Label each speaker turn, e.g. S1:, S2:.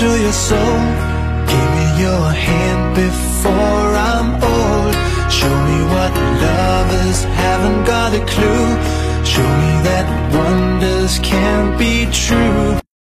S1: to your soul. Give me your hand before I'm old. Show me what lovers haven't got a clue. Show me that wonders can't be true.